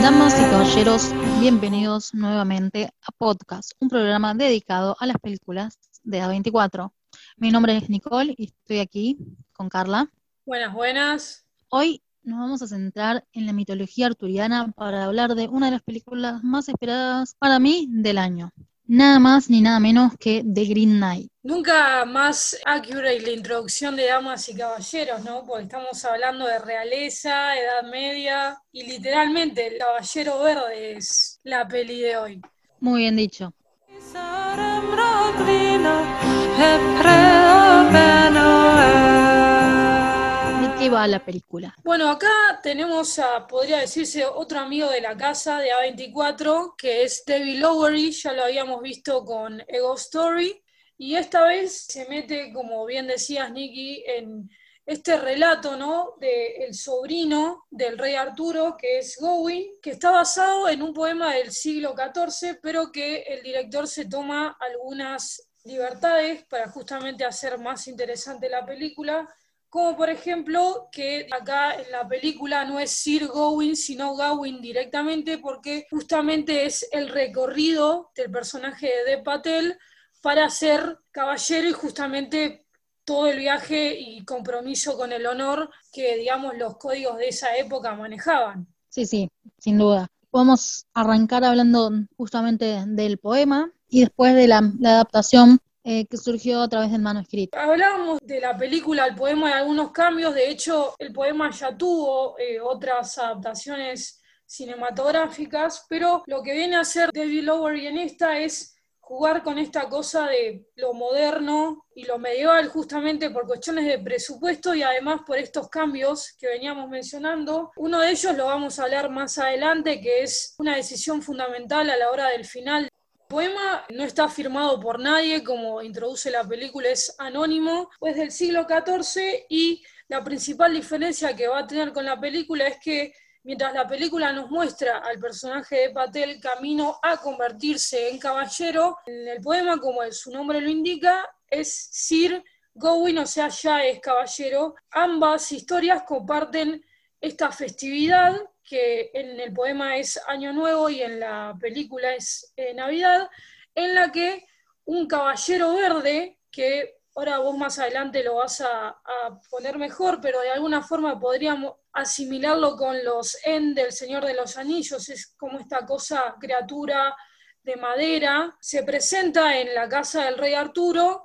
Damas y caballeros, bienvenidos nuevamente a Podcast, un programa dedicado a las películas de A24. Mi nombre es Nicole y estoy aquí con Carla. Buenas, buenas. Hoy nos vamos a centrar en la mitología arturiana para hablar de una de las películas más esperadas para mí del año. Nada más ni nada menos que The Green Knight. Nunca más accurate la introducción de damas y caballeros, ¿no? Porque estamos hablando de realeza, edad media, y literalmente el caballero verde es la peli de hoy. Muy bien dicho qué va la película? Bueno, acá tenemos a, podría decirse, otro amigo de la casa de A24, que es David Lowery, ya lo habíamos visto con Ego Story, y esta vez se mete, como bien decías, Nicky, en este relato, ¿no? De el sobrino del rey Arturo, que es Gawain, que está basado en un poema del siglo XIV, pero que el director se toma algunas libertades para justamente hacer más interesante la película como por ejemplo que acá en la película no es Sir Gawain, sino Gawain directamente, porque justamente es el recorrido del personaje de Patel para ser caballero y justamente todo el viaje y compromiso con el honor que, digamos, los códigos de esa época manejaban. Sí, sí, sin duda. Podemos arrancar hablando justamente del poema y después de la, la adaptación eh, que surgió a través del manuscrito. Hablábamos de la película, el poema, y algunos cambios. De hecho, el poema ya tuvo eh, otras adaptaciones cinematográficas, pero lo que viene a hacer David Lowery en esta es jugar con esta cosa de lo moderno y lo medieval justamente por cuestiones de presupuesto y además por estos cambios que veníamos mencionando. Uno de ellos lo vamos a hablar más adelante, que es una decisión fundamental a la hora del final poema no está firmado por nadie, como introduce la película, es anónimo, es del siglo XIV y la principal diferencia que va a tener con la película es que mientras la película nos muestra al personaje de Patel camino a convertirse en caballero, en el poema, como su nombre lo indica, es Sir Gawain, o sea, ya es caballero. Ambas historias comparten esta festividad que en el poema es Año Nuevo y en la película es eh, Navidad, en la que un caballero verde, que ahora vos más adelante lo vas a, poner mejor, pero de alguna forma podríamos asimilarlo con los En del Señor de los Anillos, es como esta cosa, criatura de madera, se presenta en la casa del rey Arturo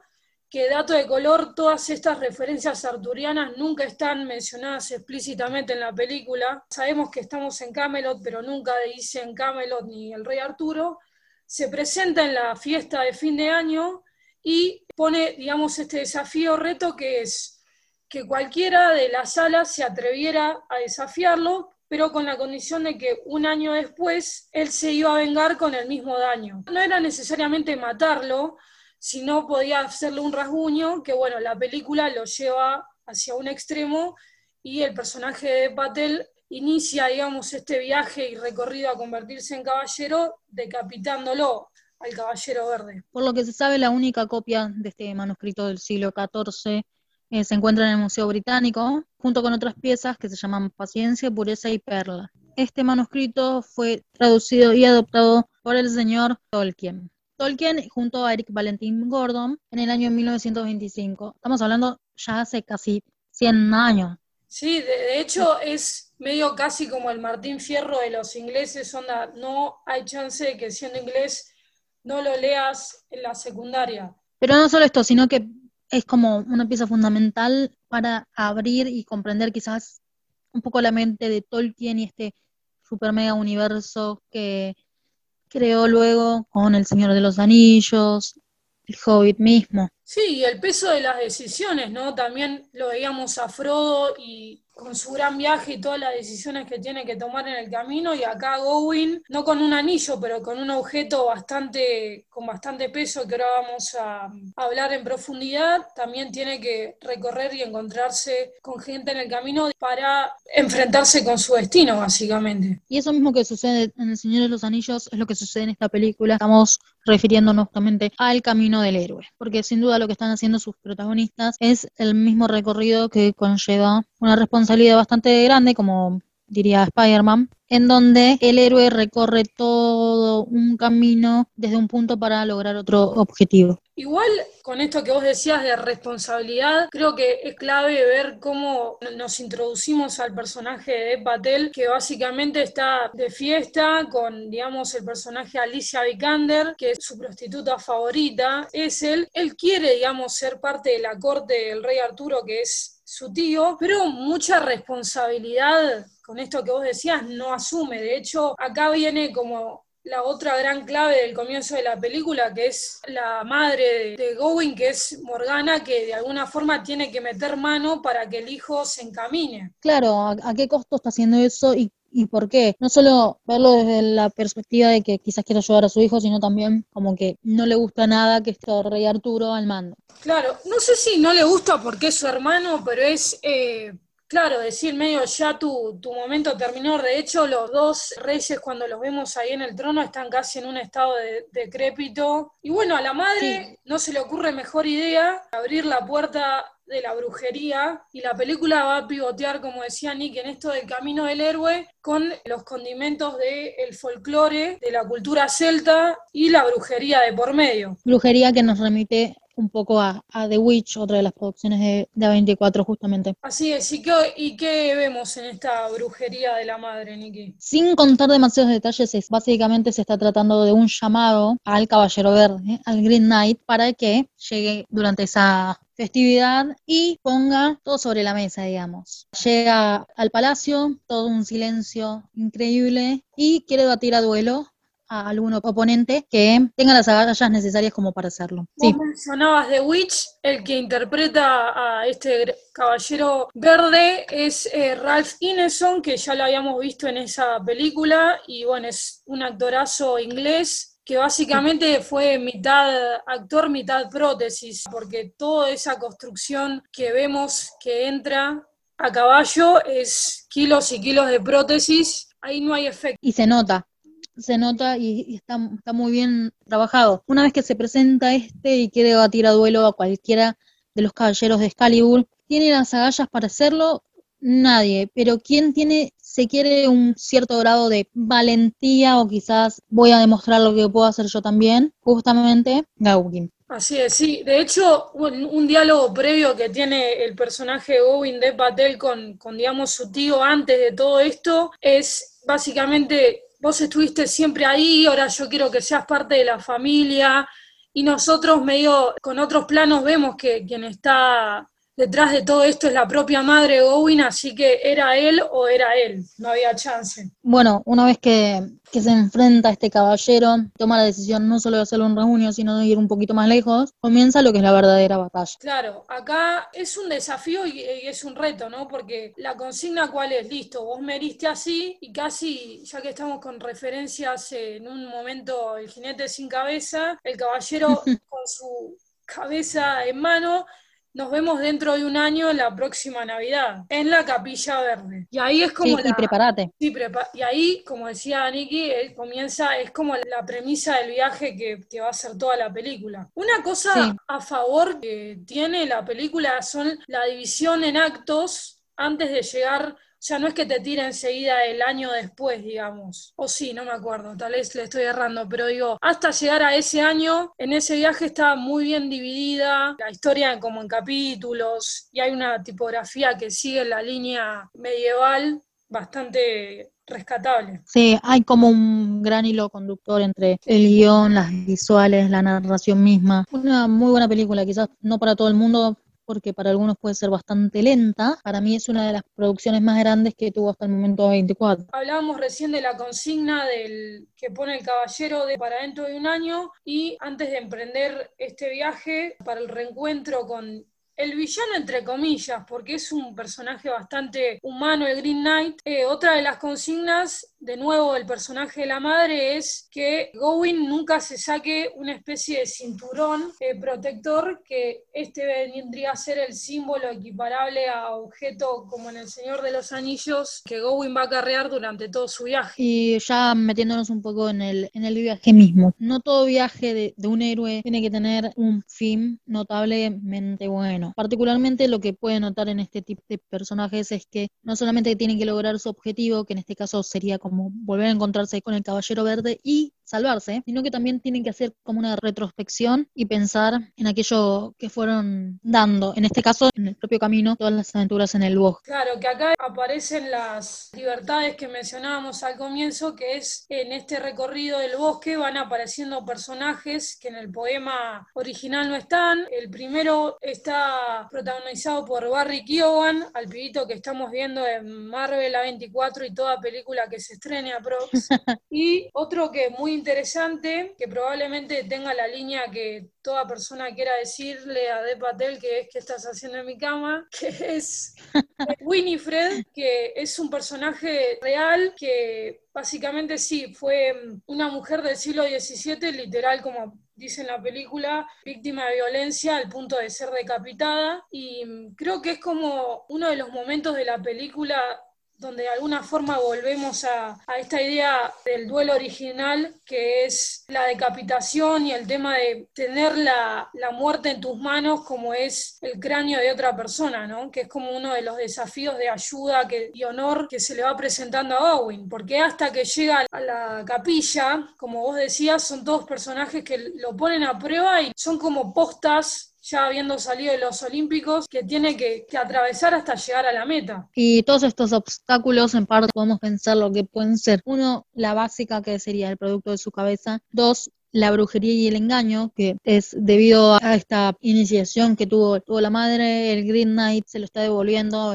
que dato de color, todas estas referencias arturianas nunca están mencionadas explícitamente en la película. Sabemos que estamos en Camelot, pero nunca dicen Camelot ni el rey Arturo. Se presenta en la fiesta de fin de año y pone, digamos, este desafío reto que es que cualquiera de las salas se atreviera a desafiarlo, pero con la condición de que un año después él se iba a vengar con el mismo daño. No era necesariamente matarlo, si no podía hacerle un rasguño, que bueno, la película lo lleva hacia un extremo y el personaje de Patel inicia, digamos, este viaje y recorrido a convertirse en caballero, decapitándolo al caballero verde. Por lo que se sabe, la única copia de este manuscrito del siglo XIV eh, se encuentra en el Museo Británico, junto con otras piezas que se llaman Paciencia, Pureza y Perla. Este manuscrito fue traducido y adoptado por el señor Tolkien. Tolkien junto a Eric Valentin Gordon en el año 1925. Estamos hablando ya hace casi 100 años. Sí, de, hecho es medio casi como el Martín Fierro de los ingleses, onda, no hay chance de que siendo inglés no lo leas en la secundaria. Pero no solo esto, sino que es como una pieza fundamental para abrir y comprender quizás un poco la mente de Tolkien y este super mega universo que creó luego con El Señor de los Anillos, El Hobbit mismo. Sí, y el peso de las decisiones, ¿no? También lo veíamos a Frodo y con su gran viaje y todas las decisiones que tiene que tomar en el camino y acá Gowin, no con un anillo, pero con un objeto bastante, con bastante peso que ahora vamos a, hablar en profundidad, también tiene que recorrer y encontrarse con gente en el camino para enfrentarse con su destino, básicamente. Y eso mismo que sucede en El Señor de los Anillos es lo que sucede en esta película. Estamos refiriéndonos justamente al camino del héroe, porque sin duda lo que están haciendo sus protagonistas es el mismo recorrido que conlleva una responsabilidad bastante grande, como diría Spider-Man, en donde el héroe recorre todo un camino desde un punto para lograr otro objetivo. Igual con esto que vos decías de responsabilidad, creo que es clave ver cómo nos introducimos al personaje de Patel, que básicamente está de fiesta con, digamos, el personaje Alicia Vikander, que es su prostituta favorita, es él. Él quiere, digamos, ser parte de la corte del rey Arturo, que es su tío, pero mucha responsabilidad con esto que vos decías no asume. De hecho, acá viene como la otra gran clave del comienzo de la película, que es la madre de Gowin, que es Morgana, que de alguna forma tiene que meter mano para que el hijo se encamine. Claro, ¿a, qué costo está haciendo eso y, y por qué? No solo verlo desde la perspectiva de que quizás quiera ayudar a su hijo, sino también como que no le gusta nada que esté Rey Arturo al mando. Claro, no sé si no le gusta porque es su hermano, pero es eh, Claro, decir medio ya tu, tu, momento terminó. De hecho, los dos reyes, cuando los vemos ahí en el trono, están casi en un estado de, decrépito. Y bueno, a la madre no se le ocurre mejor idea abrir la puerta de la brujería y la película va a pivotear, como decía Nick, en esto del camino del héroe con los condimentos del folclore, de la cultura celta y la brujería de por medio. Brujería que nos remite un poco a, The Witch, otra de las producciones de, de, A24 justamente. Así es, ¿Y qué, ¿y qué vemos en esta brujería de la madre, Nikki? Sin contar demasiados detalles, es, básicamente se está tratando de un llamado al Caballero Verde, al Green Knight, para que llegue durante esa festividad y ponga todo sobre la mesa, digamos. Llega al palacio, todo un silencio increíble y quiere batir a duelo a algún oponente que tenga las agallas necesarias como para hacerlo. Sí. mencionabas The Witch, el que interpreta a este caballero verde es eh, Ralph Ineson, que ya lo habíamos visto en esa película, y bueno, es un actorazo inglés que básicamente fue mitad actor, mitad prótesis, porque toda esa construcción que vemos que entra a caballo es kilos y kilos de prótesis, ahí no hay efecto. Y se nota, se nota y, está, está, muy bien trabajado. Una vez que se presenta este y quiere batir a duelo a cualquiera de los caballeros de Excalibur, ¿tiene las agallas para hacerlo? Nadie, pero ¿quién tiene, se quiere un cierto grado de valentía o quizás voy a demostrar lo que puedo hacer yo también? Justamente Gauguin. Así es, sí. De hecho, un, diálogo previo que tiene el personaje Gowin de Patel con, con, digamos, su tío antes de todo esto es básicamente vos estuviste siempre ahí, ahora yo quiero que seas parte de la familia, y nosotros medio con otros planos vemos que quien está detrás de todo esto es la propia madre de Owen, así que era él o era él, no había chance. Bueno, una vez que, se enfrenta a este caballero, toma la decisión no solo de hacerlo un reunión, sino de ir un poquito más lejos, comienza lo que es la verdadera batalla. Claro, acá es un desafío y, es un reto, ¿no? Porque la consigna cuál es, listo, vos me heriste así y casi, ya que estamos con referencias en un momento el jinete sin cabeza, el caballero con su cabeza en mano nos vemos dentro de un año en la próxima Navidad, en la Capilla Verde. Y ahí es como... y prepárate. Sí, y ahí, como decía Nicky, eh, comienza, es como la premisa del viaje que, que, va a ser toda la película. Una cosa a favor que tiene la película son la división en actos antes de llegar sea, no es que te tire enseguida el año después, digamos. O sí, no me acuerdo, tal vez le estoy errando, pero digo, hasta llegar a ese año, en ese viaje está muy bien dividida, la historia como en capítulos, y hay una tipografía que sigue la línea medieval bastante rescatable. Sí, hay como un gran hilo conductor entre el guion, las visuales, la narración misma. Una muy buena película, quizás no para todo el mundo, porque para algunos puede ser bastante lenta. Para mí es una de las producciones más grandes que tuvo hasta el momento 24. Hablábamos recién de la consigna del que pone el caballero de para dentro de un año y antes de emprender este viaje para el reencuentro con el villano entre comillas, porque es un personaje bastante humano, el Green Knight. Eh, otra de las consignas de nuevo el personaje de la madre es que Gowin nunca se saque una especie de cinturón eh, protector que este vendría a ser el símbolo equiparable a objeto como en El Señor de los Anillos que Gowin va a carrear durante todo su viaje. Y ya metiéndonos un poco en el, en el viaje mismo, no todo viaje de, un héroe tiene que tener un fin notablemente bueno. Particularmente lo que puede notar en este tipo de personajes es que no solamente tienen que lograr su objetivo, que en este caso sería como volver a encontrarse con el Caballero Verde y salvarse, sino que también tienen que hacer como una retrospección y pensar en aquello que fueron dando, en este caso en el propio camino, todas las aventuras en el bosque. Claro, que acá aparecen las libertades que mencionábamos al comienzo, que es en este recorrido del bosque van apareciendo personajes que en el poema original no están. El primero está protagonizado por Barry Keoghan, al pibito que estamos viendo en Marvel A24 y toda película que se estrene a Prox. y otro que es muy interesante, que probablemente tenga la línea que toda persona quiera decirle a De Patel que es que estás haciendo en mi cama, que es Winifred, que es un personaje real que básicamente sí, fue una mujer del siglo XVII, literal como dice en la película, víctima de violencia al punto de ser decapitada. Y creo que es como uno de los momentos de la película donde de alguna forma volvemos a, esta idea del duelo original, que es la decapitación y el tema de tener la, muerte en tus manos como es el cráneo de otra persona, ¿no? que es como uno de los desafíos de ayuda que, y honor que se le va presentando a Owen, porque hasta que llega a la capilla, como vos decías, son todos personajes que lo ponen a prueba y son como postas ya habiendo salido de los Olímpicos, que tiene que, atravesar hasta llegar a la meta. Y todos estos obstáculos, en parte, podemos pensar lo que pueden ser. Uno, la básica, que sería el producto de su cabeza. Dos, la brujería y el engaño, que es debido a esta iniciación que tuvo, tuvo la madre, el Green Knight se lo está devolviendo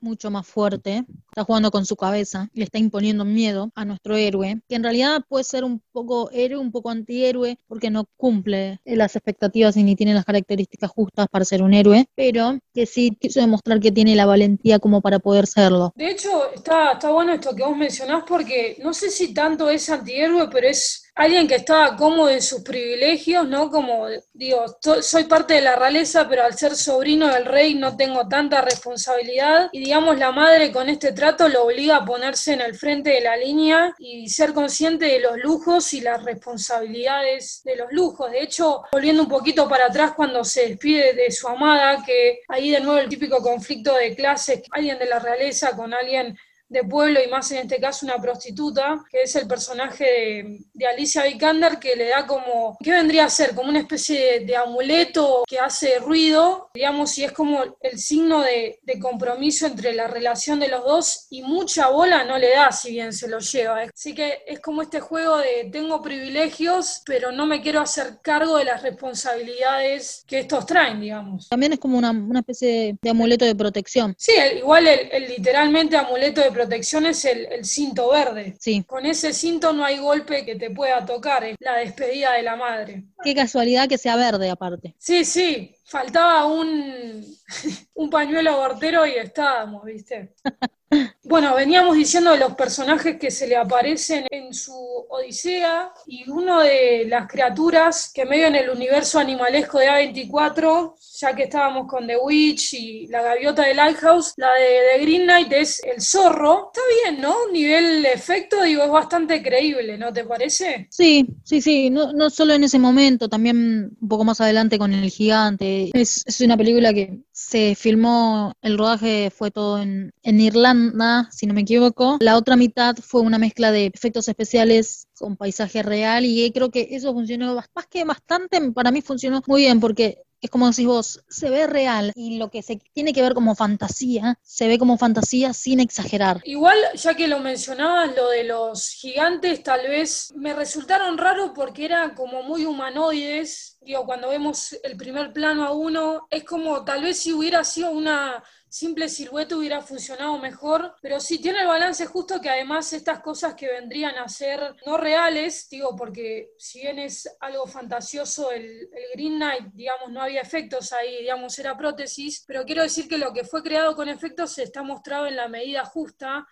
mucho más fuerte, está jugando con su cabeza, le está imponiendo miedo a nuestro héroe, que en realidad puede ser un poco héroe, un poco antihéroe, porque no cumple las expectativas y ni tiene las características justas para ser un héroe, pero que sí quiso demostrar que tiene la valentía como para poder serlo. De hecho, está, está bueno esto que vos mencionás porque no sé si tanto es antihéroe, pero es alguien que estaba cómodo en sus privilegios, ¿no? Como digo, soy parte de la realeza, pero al ser sobrino del rey no tengo tanta responsabilidad. Y digamos, la madre con este trato lo obliga a ponerse en el frente de la línea y ser consciente de los lujos y las responsabilidades de los lujos. De hecho, volviendo un poquito para atrás cuando se despide de su amada, que ahí de nuevo el típico conflicto de clases, alguien de la realeza con alguien de pueblo y más en este caso una prostituta, que es el personaje de, Alicia Vikander, que le da como, ¿qué vendría a ser? Como una especie de, amuleto que hace ruido, digamos, y es como el signo de, compromiso entre la relación de los dos y mucha bola no le da si bien se lo lleva. Así que es como este juego de tengo privilegios, pero no me quiero hacer cargo de las responsabilidades que estos traen, digamos. También es como una, especie de, amuleto de protección. Sí, igual el literalmente amuleto de protección es el, cinto verde. Sí. Con ese cinto no hay golpe que te pueda tocar, es la despedida de la madre. Qué casualidad que sea verde aparte. Sí, sí, faltaba un, un pañuelo abortero y estábamos, ¿viste? Bueno, veníamos diciendo de los personajes que se le aparecen en su Odisea y uno de las criaturas que medio en el universo animalesco de A24, ya que estábamos con The Witch y la gaviota de Lighthouse, la de, The Green Knight es el zorro. Está bien, ¿no? Nivel de efecto, digo, es bastante creíble, ¿no te parece? Sí, sí, sí, no, no solo en ese momento, también un poco más adelante con el gigante. Es, es una película que se filmó, el rodaje fue todo en, en Irlanda, si no me equivoco. La otra mitad fue una mezcla de efectos especiales con paisaje real y creo que eso funcionó más que bastante, para mí funcionó muy bien porque es como decís vos, se ve real y lo que se tiene que ver como fantasía, se ve como fantasía sin exagerar. Igual, ya que lo mencionabas, lo de los gigantes tal vez me resultaron raros porque eran como muy humanoides. Digo, cuando vemos el primer plano a uno, es como tal vez si hubiera sido una simple silueta hubiera funcionado mejor, pero sí tiene el balance justo que además estas cosas que vendrían a ser no reales, digo, porque si bien es algo fantasioso el, Green Knight, digamos, no había efectos ahí, digamos, era prótesis, pero quiero decir que lo que fue creado con efectos está mostrado en la medida justa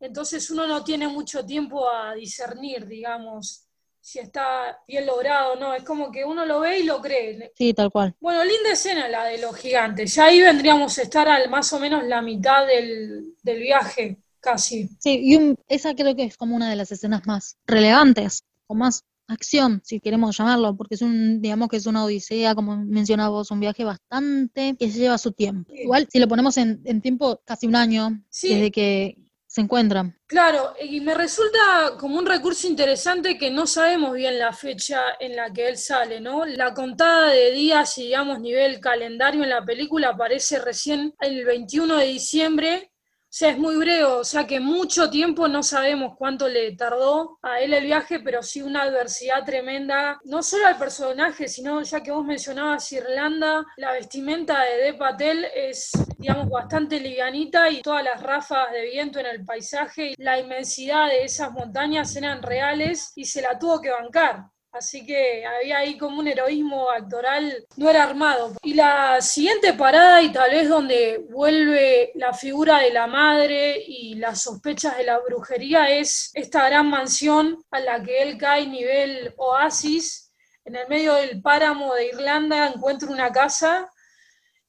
entonces uno no tiene mucho tiempo a discernir, digamos, si está bien logrado o no. Es como que uno lo ve y lo cree. Sí, tal cual. Bueno, linda escena la de los gigantes. Ya ahí vendríamos a estar al más o menos la mitad del, viaje, casi. Sí, y esa creo que es como una de las escenas más relevantes, o más acción, si queremos llamarlo, porque es un, digamos que es una odisea, como mencionaba vos, un viaje bastante que lleva su tiempo. Igual, si lo ponemos en, tiempo, casi un año, desde que se encuentran. Claro, y me resulta como un recurso interesante que no sabemos bien la fecha en la que él sale, ¿no? La contada de días y digamos nivel calendario en la película aparece recién el 21 de diciembre sea, es muy breve, o sea que mucho tiempo no sabemos cuánto le tardó a él el viaje, pero sí una adversidad tremenda, no solo al personaje, sino ya que vos mencionabas Irlanda, la vestimenta de De Patel es, digamos, bastante livianita y todas las ráfagas de viento en el paisaje y la inmensidad de esas montañas eran reales y se la tuvo que bancar. Así que había ahí como un heroísmo actoral, no era armado. Y la siguiente parada, y tal vez donde vuelve la figura de la madre y las sospechas de la brujería, es esta gran mansión a la que él cae nivel oasis. En el medio del páramo de Irlanda encuentra una casa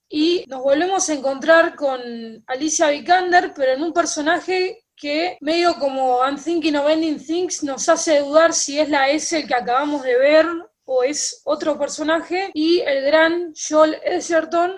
y nos volvemos a encontrar con Alicia Vikander, pero en un personaje que medio como I'm Thinking of Ending Things nos hace dudar si es la S que acabamos de ver o es otro personaje, y el gran Joel Edgerton,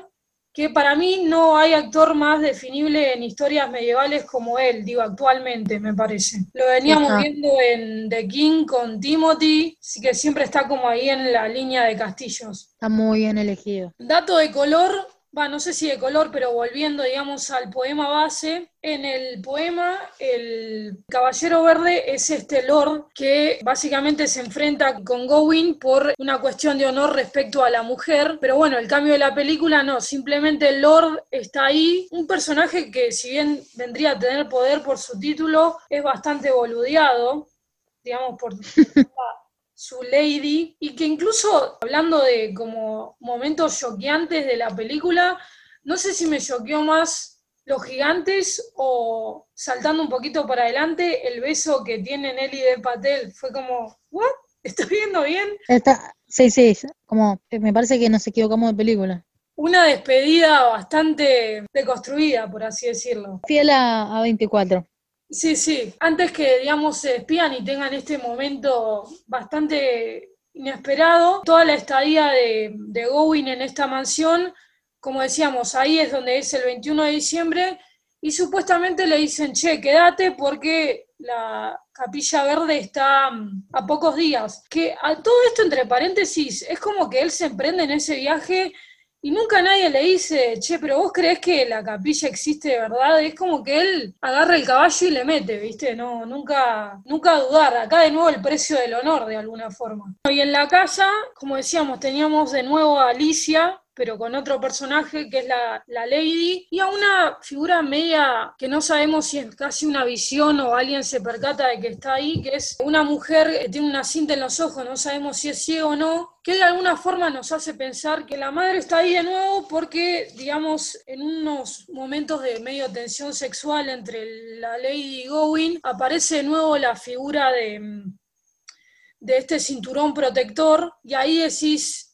que para mí no hay actor más definible en historias medievales como él, digo, actualmente me parece. Lo veníamos viendo en The King con Timothy, así que siempre está como ahí en la línea de castillos. Está muy bien elegido. Dato de color, va, no sé si de color, pero volviendo, digamos, al poema base, en el poema el Caballero Verde es este Lord que básicamente se enfrenta con Gawain por una cuestión de honor respecto a la mujer, pero bueno, el cambio de la película no, simplemente el Lord está ahí, un personaje que si bien vendría a tener poder por su título, es bastante boludeado, digamos, por su lady, y que incluso hablando de como momentos choqueantes de la película, no sé si me choqueó más los gigantes o saltando un poquito para adelante, el beso que tiene Nelly de Patel fue como, ¿what? ¿Estoy viendo bien? Está, sí, sí, como me parece que nos equivocamos de película. Una despedida bastante deconstruida, por así decirlo. Fiel a, a 24. Sí, sí. Antes que, digamos, se despidan y tengan este momento bastante inesperado, toda la estadía de, de Gowin en esta mansión, como decíamos, ahí es donde es el 21 de diciembre, y supuestamente le dicen, che, quédate porque la capilla verde está mm, a pocos días. Que a todo esto, entre paréntesis, es como que él se emprende en ese viaje y nunca nadie le dice, che, pero vos crees que la capilla existe de verdad. Es como que él agarra el caballo y le mete, ¿viste? No, nunca, nunca dudar. Acá de nuevo el precio del honor, de alguna forma. Y en la casa, como decíamos, teníamos de nuevo a Alicia, pero con otro personaje que es la, Lady, y a una figura media que no sabemos si es casi una visión o alguien se percata de que está ahí, que es una mujer que tiene una cinta en los ojos, no sabemos si es ciego o no, que de alguna forma nos hace pensar que la madre está ahí de nuevo porque, digamos, en unos momentos de medio tensión sexual entre la Lady y Gowin, aparece de nuevo la figura de, de este cinturón protector, y ahí decís,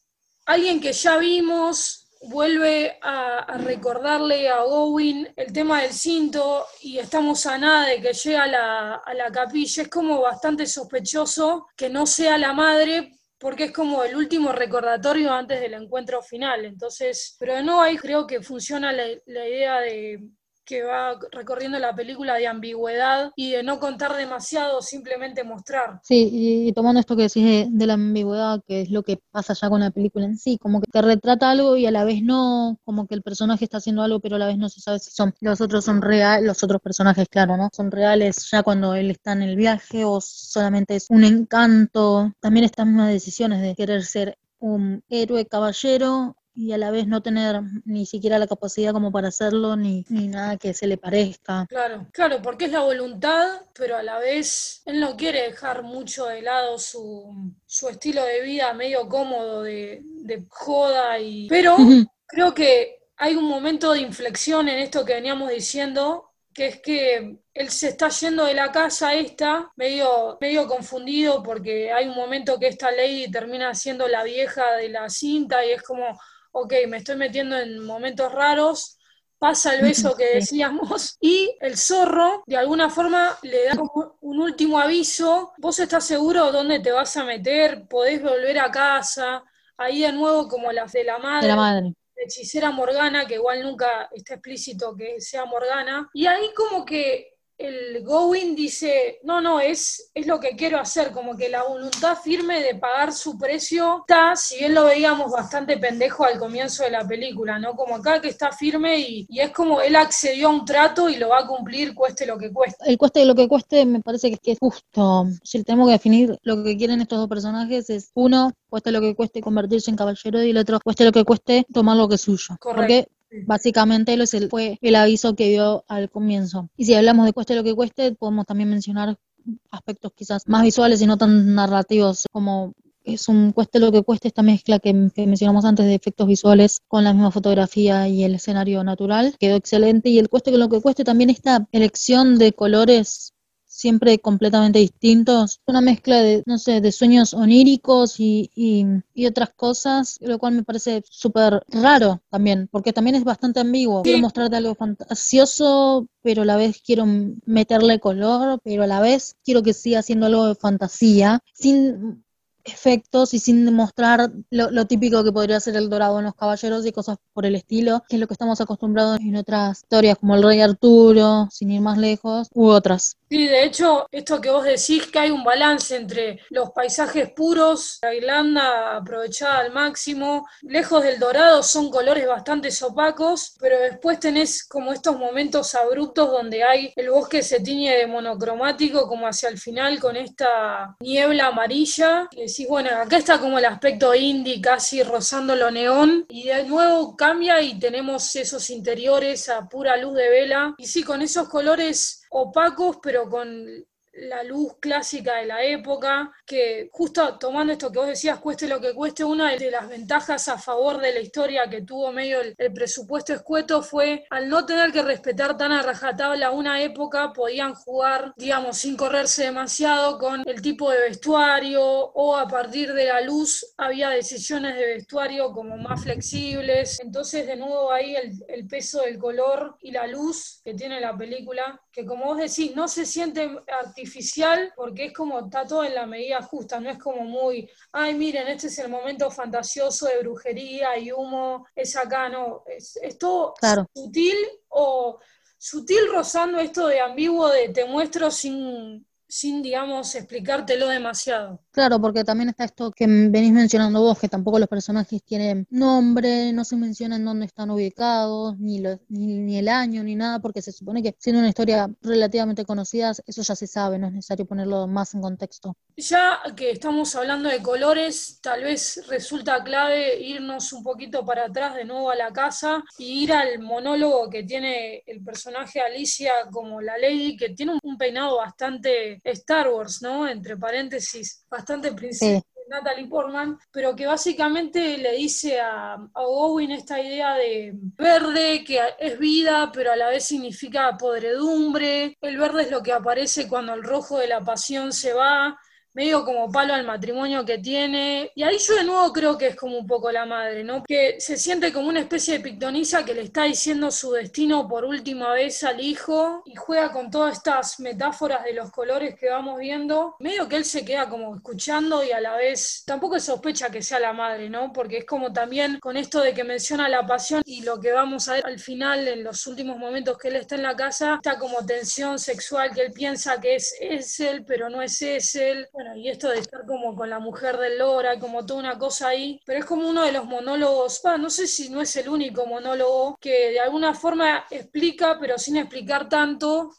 alguien que ya vimos vuelve a, recordarle a Owen el tema del cinto y estamos a nada de que llegue a la, capilla. Es como bastante sospechoso que no sea la madre porque es como el último recordatorio antes del encuentro final. Entonces, pero no, ahí creo que funciona la idea de, que va recorriendo la película de ambigüedad y de no contar demasiado, simplemente mostrar. Sí, y, tomando esto que decís de, la ambigüedad, que es lo que pasa ya con la película en sí, como que te retrata algo y a la vez no, como que el personaje está haciendo algo, pero a la vez no se sabe si son los otros son reales, los otros personajes, claro, ¿no? Son reales ya cuando él está en el viaje o solamente es un encanto. También estas mismas decisiones de querer ser un héroe caballero y a la vez no tener ni siquiera la capacidad como para hacerlo, ni, ni nada que se le parezca. Claro, claro, porque es la voluntad, pero a la vez él no quiere dejar mucho de lado su, su estilo de vida medio cómodo de, de joda y... Pero creo que hay un momento de inflexión en esto que veníamos diciendo, que es que él se está yendo de la casa esta, medio, medio confundido porque hay un momento que esta lady termina siendo la vieja de la cinta y es como, ok, me estoy metiendo en momentos raros, pasa el beso que decíamos y el zorro de alguna forma le da como un último aviso, vos estás seguro dónde te vas a meter, podés volver a casa, ahí de nuevo como las de la madre. De la madre. hechicera Morgana, que igual nunca está explícito que sea Morgana. Y ahí como que el Going dice, no, no, es, es lo que quiero hacer, como que la voluntad firme de pagar su precio está, si bien lo veíamos bastante pendejo al comienzo de la película, ¿no? Como acá que está firme y, es como él accedió a un trato y lo va a cumplir cueste lo que cueste. El cueste lo que cueste me parece que es, justo. Si tenemos que definir lo que quieren estos dos personajes es uno, cueste lo que cueste convertirse en caballero y el otro cueste lo que cueste tomar lo que es suyo. Correcto. Básicamente ese fue el aviso que dio al comienzo. Y si hablamos de cueste lo que cueste, podemos también mencionar aspectos quizás más visuales y no tan narrativos como es un cueste lo que cueste esta mezcla que, mencionamos antes de efectos visuales con la misma fotografía y el escenario natural. Quedó excelente y el cueste lo que cueste también esta elección de colores siempre completamente distintos. Una mezcla de, no sé, de sueños oníricos y, y, otras cosas, lo cual me parece súper raro también, porque también es bastante ambiguo. Quiero mostrarte algo fantasioso, pero a la vez quiero meterle color, pero a la vez quiero que siga siendo algo de fantasía, sin efectos y sin demostrar lo, típico que podría ser el dorado en los caballeros y cosas por el estilo, que es lo que estamos acostumbrados en otras historias como el rey Arturo, sin ir más lejos, u otras. Sí, de hecho, esto que vos decís que hay un balance entre los paisajes puros, la Irlanda aprovechada al máximo, lejos del dorado son colores bastante opacos, pero después tenés como estos momentos abruptos donde hay el bosque se tiñe de monocromático como hacia el final con esta niebla amarilla, y decís, bueno, acá está como el aspecto indie casi rozando lo neón, y de nuevo cambia y tenemos esos interiores a pura luz de vela, y sí, con esos colores opacos, pero con la luz clásica de la época, que justo tomando esto que vos decías, cueste lo que cueste, una de las ventajas a favor de la historia que tuvo medio el, presupuesto escueto fue al no tener que respetar tan a rajatabla una época, podían jugar, digamos, sin correrse demasiado con el tipo de vestuario o a partir de la luz había decisiones de vestuario como más flexibles. Entonces, de nuevo ahí el, el peso del color y la luz que tiene la película, que como vos decís, no se siente artificial porque es como, está todo en la medida justa, no es como muy, ay, miren, este es el momento fantasioso de brujería y humo, es acá, no, es, todo sutil o sutil rozando esto de ambiguo de te muestro sin, sin, digamos, explicártelo demasiado. Claro, porque también está esto que venís mencionando vos, que tampoco los personajes tienen nombre, no se mencionan dónde están ubicados, ni, ni, el año, ni nada, porque se supone que siendo una historia relativamente conocida, eso ya se sabe, no es necesario ponerlo más en contexto. Ya que estamos hablando de colores, tal vez resulta clave irnos un poquito para atrás de nuevo a la casa y ir al monólogo que tiene el personaje Alicia como la Lady, que tiene un peinado bastante Star Wars, ¿no? Entre paréntesis, bastante princesa. Natalie Portman, pero que básicamente le dice a, a, Owen esta idea de verde, que es vida, pero a la vez significa podredumbre. El verde es lo que aparece cuando el rojo de la pasión se va medio como palo al matrimonio que tiene. Y ahí yo de nuevo creo que es como un poco la madre, ¿no? Que se siente como una especie de pictonisa que le está diciendo su destino por última vez al hijo y juega con todas estas metáforas de los colores que vamos viendo. Medio que él se queda como escuchando y a la vez tampoco sospecha que sea la madre, ¿no? Porque es como también con esto de que menciona la pasión y lo que vamos a ver al final en los últimos momentos que él está en la casa, está como tensión sexual que él piensa que es, es él, pero no es, es él. Bueno, y esto de estar como con la mujer del Lora, como toda una cosa ahí, pero es como uno de los monólogos, no sé si no es el único monólogo que de alguna forma explica, pero sin explicar tanto,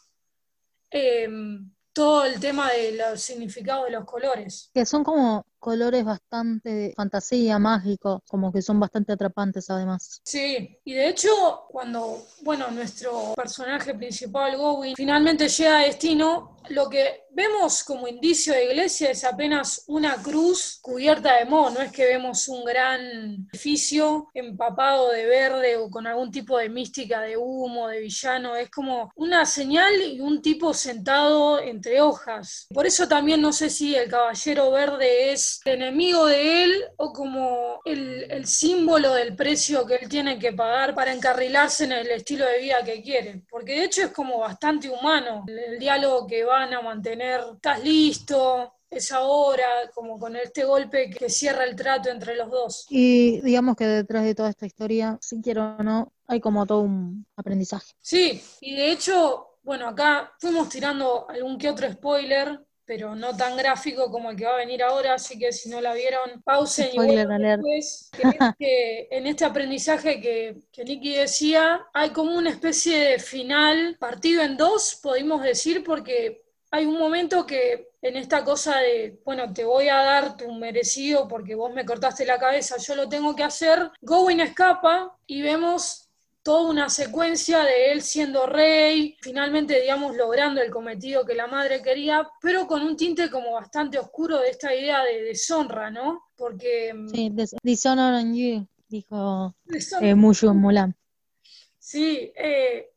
em, todo el tema de los significados de los colores. Que son como colores bastante de fantasía, mágicos, como que son bastante atrapantes además. Sí, y de hecho, cuando, bueno, nuestro personaje principal, Gowin, finalmente llega a destino, lo que vemos como indicio de iglesia es apenas una cruz cubierta de moho, no es que vemos un gran edificio empapado de verde o con algún tipo de mística de humo, de villano, es como una señal y un tipo sentado entre hojas. Por eso también no sé si el caballero verde es el enemigo de él o como el, el símbolo del precio que él tiene que pagar para encarrilarse en el estilo de vida que quiere, porque de hecho es como bastante humano el diálogo que van a mantener, estás listo, es ahora, como con este golpe que cierra el trato entre los dos. Y digamos que detrás de toda esta historia, si quiero o no, hay como todo un aprendizaje. Sí, y de hecho, bueno, acá fuimos tirando algún que otro spoiler, pero no tan gráfico como el que va a venir ahora, así que si no la vieron, pausen y vuelvan después. Que, en este aprendizaje que, que Nicky decía, hay como una especie de final partido en dos, podemos decir, porque hay un momento que en esta cosa de, bueno, te voy a dar tu merecido porque vos me cortaste la cabeza, yo lo tengo que hacer, Gowen escapa y vemos toda una secuencia de él siendo rey, finalmente, digamos, logrando el cometido que la madre quería, pero con un tinte como bastante oscuro de esta idea de deshonra, ¿no? Porque... Mm, sí, dishonor on you, dijo eh, Mushu Mulan. Sí, eh,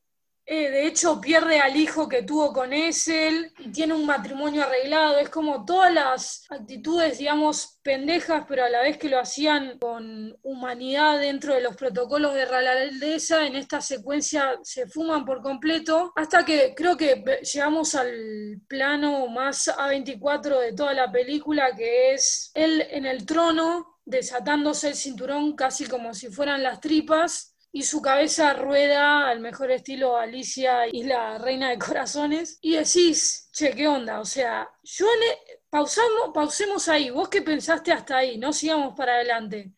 eh, de hecho, pierde al hijo que tuvo con Essel y tiene un matrimonio arreglado. Es como todas las actitudes, digamos, pendejas, pero a la vez que lo hacían con humanidad dentro de los protocolos de realeza, en esta secuencia se fuman por completo, hasta que creo que llegamos al plano más A24 de toda la película, que es él en el trono, desatándose el cinturón casi como si fueran las tripas y su cabeza rueda al mejor estilo Alicia y la reina de corazones y decís, che, ¿qué onda? O sea, yo e, pausamos, pausemos ahí, vos qué pensaste hasta ahí, no sigamos para adelante.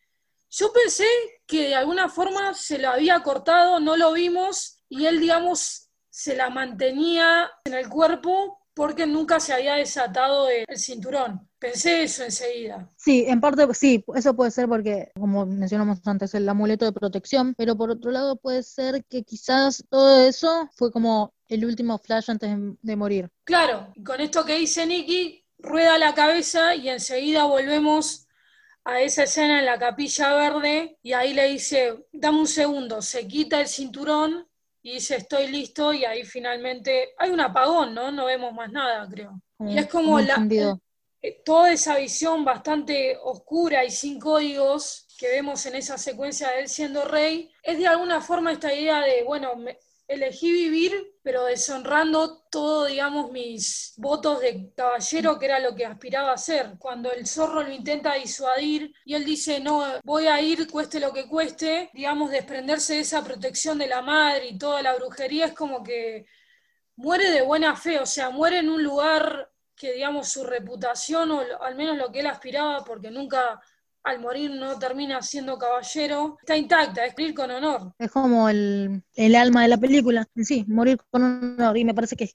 Yo pensé que de alguna forma se lo había cortado, no lo vimos y él, digamos, se la mantenía en el cuerpo porque nunca se había desatado el cinturón. Pensé eso enseguida. Sí, en parte sí, eso puede ser porque, como mencionamos antes, el amuleto de protección, pero por otro lado puede ser que quizás todo eso fue como el último flash antes de, morir. Claro, con esto que dice Nicky, rueda la cabeza y enseguida volvemos a esa escena en la capilla verde y ahí le dice, dame un segundo, se quita el cinturón y dice estoy listo y ahí finalmente hay un apagón, ¿no? No vemos más nada, creo. y es como la, toda esa visión bastante oscura y sin códigos que vemos en esa secuencia de él siendo rey, es de alguna forma esta idea de, bueno, me, elegí vivir, pero deshonrando todo, digamos, mis votos de caballero, que era lo que aspiraba a ser. Cuando el zorro lo intenta disuadir y él dice, no, voy a ir, cueste lo que cueste, digamos, desprenderse de esa protección de la madre y toda la brujería, es como que muere de buena fe, o sea, muere en un lugar que, digamos, su reputación, o al menos lo que él aspiraba, porque nunca al morir no termina siendo caballero, está intacta, es morir con honor. Es como el, alma de la película, sí, morir con honor, y me parece que es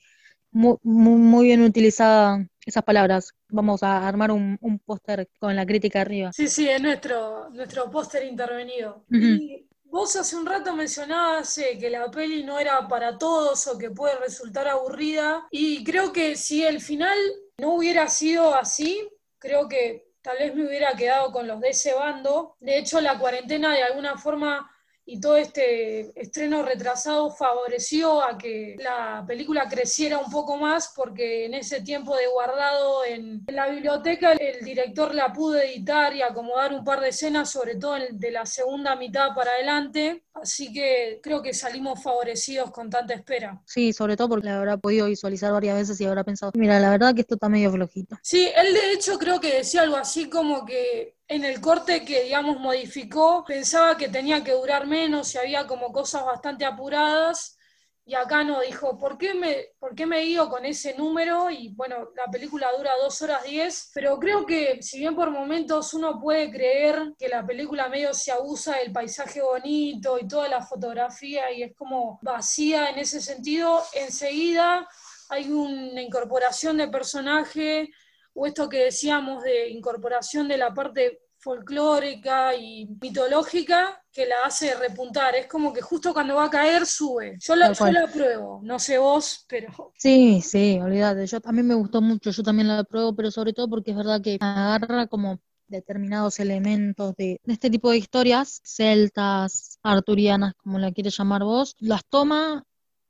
muy, muy, bien utilizada esas palabras. Vamos a armar un, póster con la crítica arriba. Sí, sí, es nuestro, nuestro póster intervenido. Y vos hace un rato mencionabas eh, que la peli no era para todos o que puede resultar aburrida, y creo que si el final no hubiera sido así, creo que tal vez me hubiera quedado con los de ese bando. De hecho, la cuarentena de alguna forma y todo este estreno retrasado favoreció a que la película creciera un poco más porque en ese tiempo de guardado en, la biblioteca el director la pudo editar y acomodar un par de escenas, sobre todo de la segunda mitad para adelante, así que creo que salimos favorecidos con tanta espera. Sí, sobre todo porque la habrá podido visualizar varias veces y habrá pensado, mira, la verdad que esto está medio flojito. Sí, él de hecho creo que decía algo así como que en el corte que, digamos, modificó, pensaba que tenía que durar menos y había como cosas bastante apuradas. Y acá no dijo, ¿por qué, me, ¿por qué me guío con ese número? Y bueno, la película dura dos horas diez, pero creo que si bien por momentos uno puede creer que la película medio se abusa del paisaje bonito y toda la fotografía y es como vacía en ese sentido, enseguida hay una incorporación de personaje o esto que decíamos de incorporación de la parte folclórica y mitológica que la hace repuntar. Es como que justo cuando va a caer, sube. Yo la, yo la apruebo, no sé vos, pero... Sí, sí, olvídate. Yo, a mí me gustó mucho, yo también la apruebo, pero sobre todo porque es verdad que agarra como determinados elementos de, de, este tipo de historias, celtas, arturianas, como la quieres llamar vos, las toma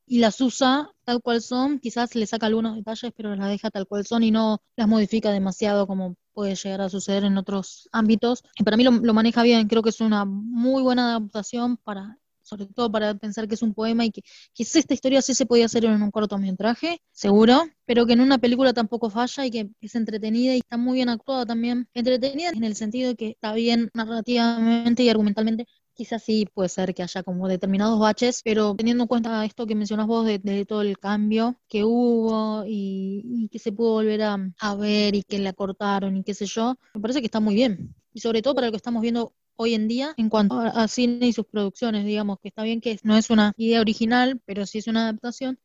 y las usa tal cual son, quizás le saca algunos detalles, pero las deja tal cual son y no las modifica demasiado como puede llegar a suceder en otros ámbitos. Y para mí lo, maneja bien, creo que es una muy buena adaptación para sobre todo para pensar que es un poema y que quizás esta historia sí se podía hacer en un cortometraje, seguro, pero que en una película tampoco falla y que es entretenida y está muy bien actuada también. Entretenida en el sentido que está bien narrativamente y argumentalmente quizás sí puede ser que haya como determinados baches, pero teniendo en cuenta esto que mencionas vos de, todo el cambio que hubo y, que se pudo volver a, a, ver y que la cortaron y qué sé yo, me parece que está muy bien. Y sobre todo para lo que estamos viendo hoy en día en cuanto a, cine y sus producciones, digamos que está bien que no es una idea original, pero sí es una adaptación,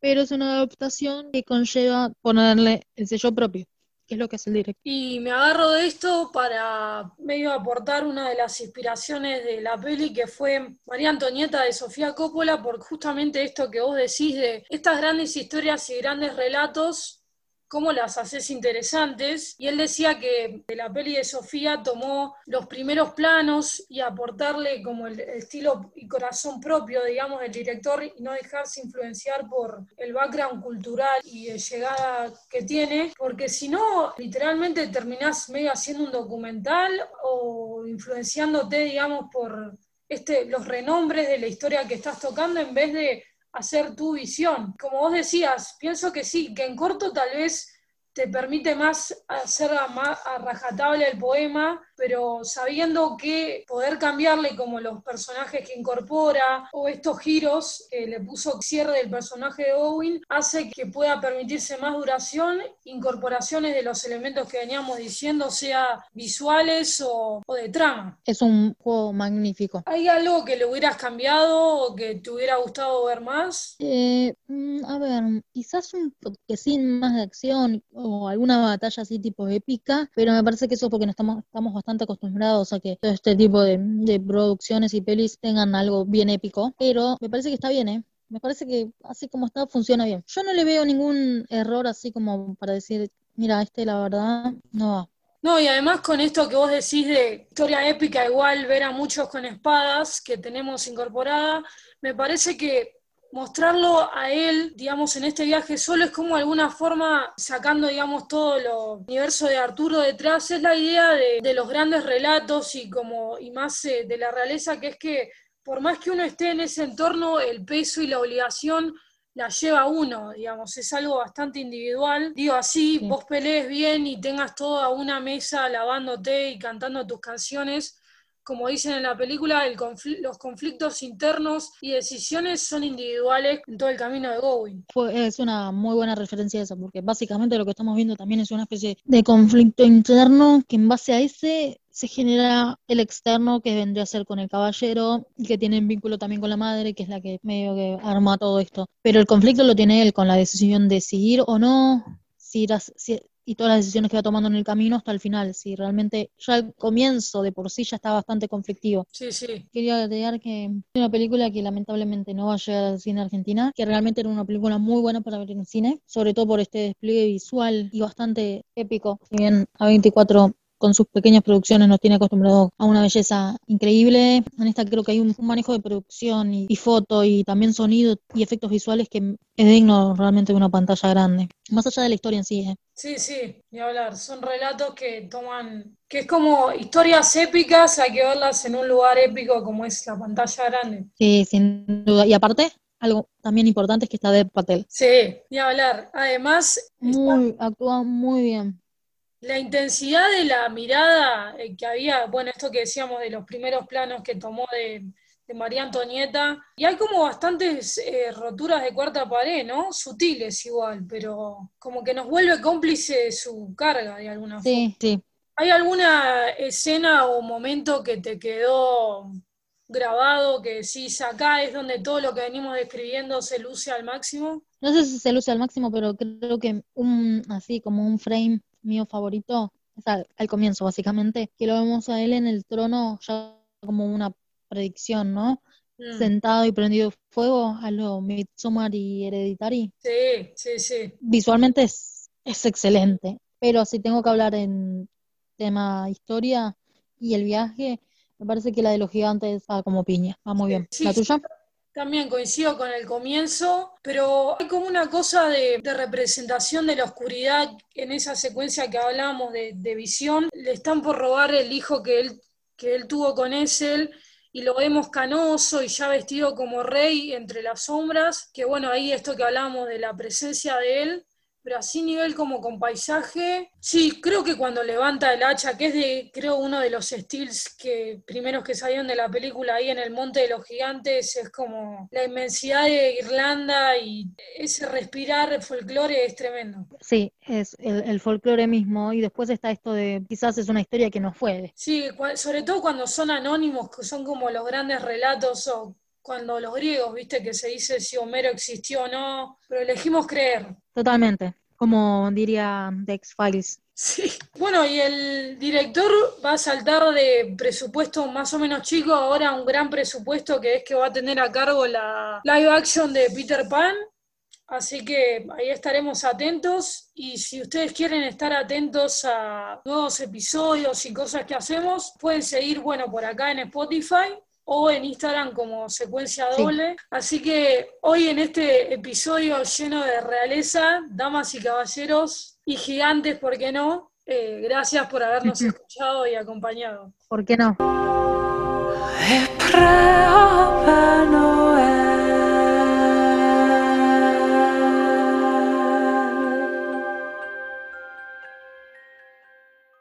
pero es una adaptación que conlleva ponerle el sello propio que es lo que hace el director. Y me agarro de esto para medio aportar una de las inspiraciones de la peli que fue María Antonieta de Sofía Coppola, por justamente esto que vos decís de estas grandes historias y grandes relatos cómo las haces interesantes. Y él decía que de la peli de Sofía tomó los primeros planos y aportarle como el, estilo y corazón propio, digamos, del director y no dejarse influenciar por el background cultural y de llegada que tiene, porque si no, literalmente terminás medio haciendo un documental o influenciándote, digamos, por este, los renombres de la historia que estás tocando en vez de hacer tu visión. Como vos decías, pienso que sí, que en corto tal vez te permite más hacer más a rajatable el poema, pero sabiendo que poder cambiarle como los personajes que incorpora o estos giros que le puso cierre del personaje de Owen, hace que pueda permitirse más duración, incorporaciones de los elementos que veníamos diciendo, sea visuales o, de trama. Es un juego magnífico. ¿Hay algo que le hubieras cambiado o que te hubiera gustado ver más? Eh, mm, a ver, quizás un sin más de acción o alguna batalla así tipo épica, pero me parece que eso es porque no estamos, estamos bastante acostumbrados a que todo este tipo de, de producciones y pelis tengan algo bien épico, pero me parece que está bien, ¿eh? Me parece que así como está funciona bien. Yo no le veo ningún error así como para decir, mira, este la verdad no va. No, y además con esto que vos decís de historia épica, igual ver a muchos con espadas que tenemos incorporada, me parece que mostrarlo a él, digamos, en este viaje solo es como de alguna forma sacando, digamos, todo el universo de Arturo detrás, es la idea de, los grandes relatos y como, y más eh, de la realeza, que es que por más que uno esté en ese entorno, el peso y la obligación la lleva uno, digamos, es algo bastante individual. Digo así, vos pelees bien y tengas toda una mesa lavándote y cantando tus canciones, como dicen en la película, los conflictos internos y decisiones son individuales en todo el camino de Gowin. Es una muy buena referencia a eso, porque básicamente lo que estamos viendo también es una especie de conflicto interno que en base a ese se genera el externo que vendría a ser con el caballero y que tiene vínculo también con la madre, que es la que medio que arma todo esto. Pero el conflicto lo tiene él con la decisión de seguir o no, si, si, y todas las decisiones que va tomando en el camino hasta el final. Si realmente ya el comienzo de por sí ya está bastante conflictivo. Sí, sí. Quería agregar que es una película que lamentablemente no va a llegar al cine argentina, que realmente era una película muy buena para ver en cine, sobre todo por este despliegue visual y bastante épico. Si bien a 24 con sus pequeñas producciones nos tiene acostumbrado a una belleza increíble. En esta creo que hay un, manejo de producción y, foto y también sonido y efectos visuales que es digno realmente de una pantalla grande. Más allá de la historia en sí. ¿eh? Sí, sí, ni hablar. Son relatos que toman, que es como historias épicas, hay que verlas en un lugar épico como es la pantalla grande. Sí, sin duda. Y aparte, algo también importante es que está de Patel. Sí, ni hablar. Además, muy, actúa muy bien la intensidad de la mirada eh, que había, bueno, esto que decíamos de los primeros planos que tomó de, María Antonieta, y hay como bastantes eh, roturas de cuarta pared, ¿no? Sutiles igual, pero como que nos vuelve cómplice de su carga de alguna forma. Sí, sí. ¿Hay alguna escena o momento que te quedó grabado que decís acá es donde todo lo que venimos describiendo se luce al máximo? No sé si se luce al máximo, pero creo que un así como un frame mío favorito es al, comienzo, básicamente, que lo vemos a él en el trono ya como una predicción, ¿no? Mm. Sentado y prendido fuego a lo Midsommar y Hereditary. Sí, sí, sí. Visualmente es, es excelente, pero si tengo que hablar en tema historia y el viaje, me parece que la de los gigantes va como piña, va muy bien. ¿La tuya? También coincido con el comienzo, pero hay como una cosa de, representación de la oscuridad en esa secuencia que hablábamos de, visión. Le están por robar el hijo que él, que él tuvo con Essel y lo vemos canoso y ya vestido como rey entre las sombras, que bueno, ahí esto que hablábamos de la presencia de él pero así nivel como con paisaje, sí, creo que cuando levanta el hacha, que es de, creo, uno de los estilos que primeros que salieron de la película ahí en el Monte de los Gigantes, es como la inmensidad de Irlanda y ese respirar folclore es tremendo. Sí, es el, el folclore mismo y después está esto de quizás es una historia que no fue. Sí, sobre todo cuando son anónimos, que son como los grandes relatos o cuando los griegos, viste, que se dice si Homero existió o no, pero elegimos creer. Totalmente, como diría The X-Files. Sí, bueno, y el director va a saltar de presupuesto más o menos chico ahora a un gran presupuesto que es que va a tener a cargo la live action de Peter Pan. Así que ahí estaremos atentos y si ustedes quieren estar atentos a nuevos episodios y cosas que hacemos, pueden seguir, bueno, por acá en Spotify o en Instagram como secuencia doble. Así que hoy en este episodio lleno de realeza, damas y caballeros y gigantes, ¿por qué no? Eh, gracias por habernos escuchado y acompañado. ¿Por qué no?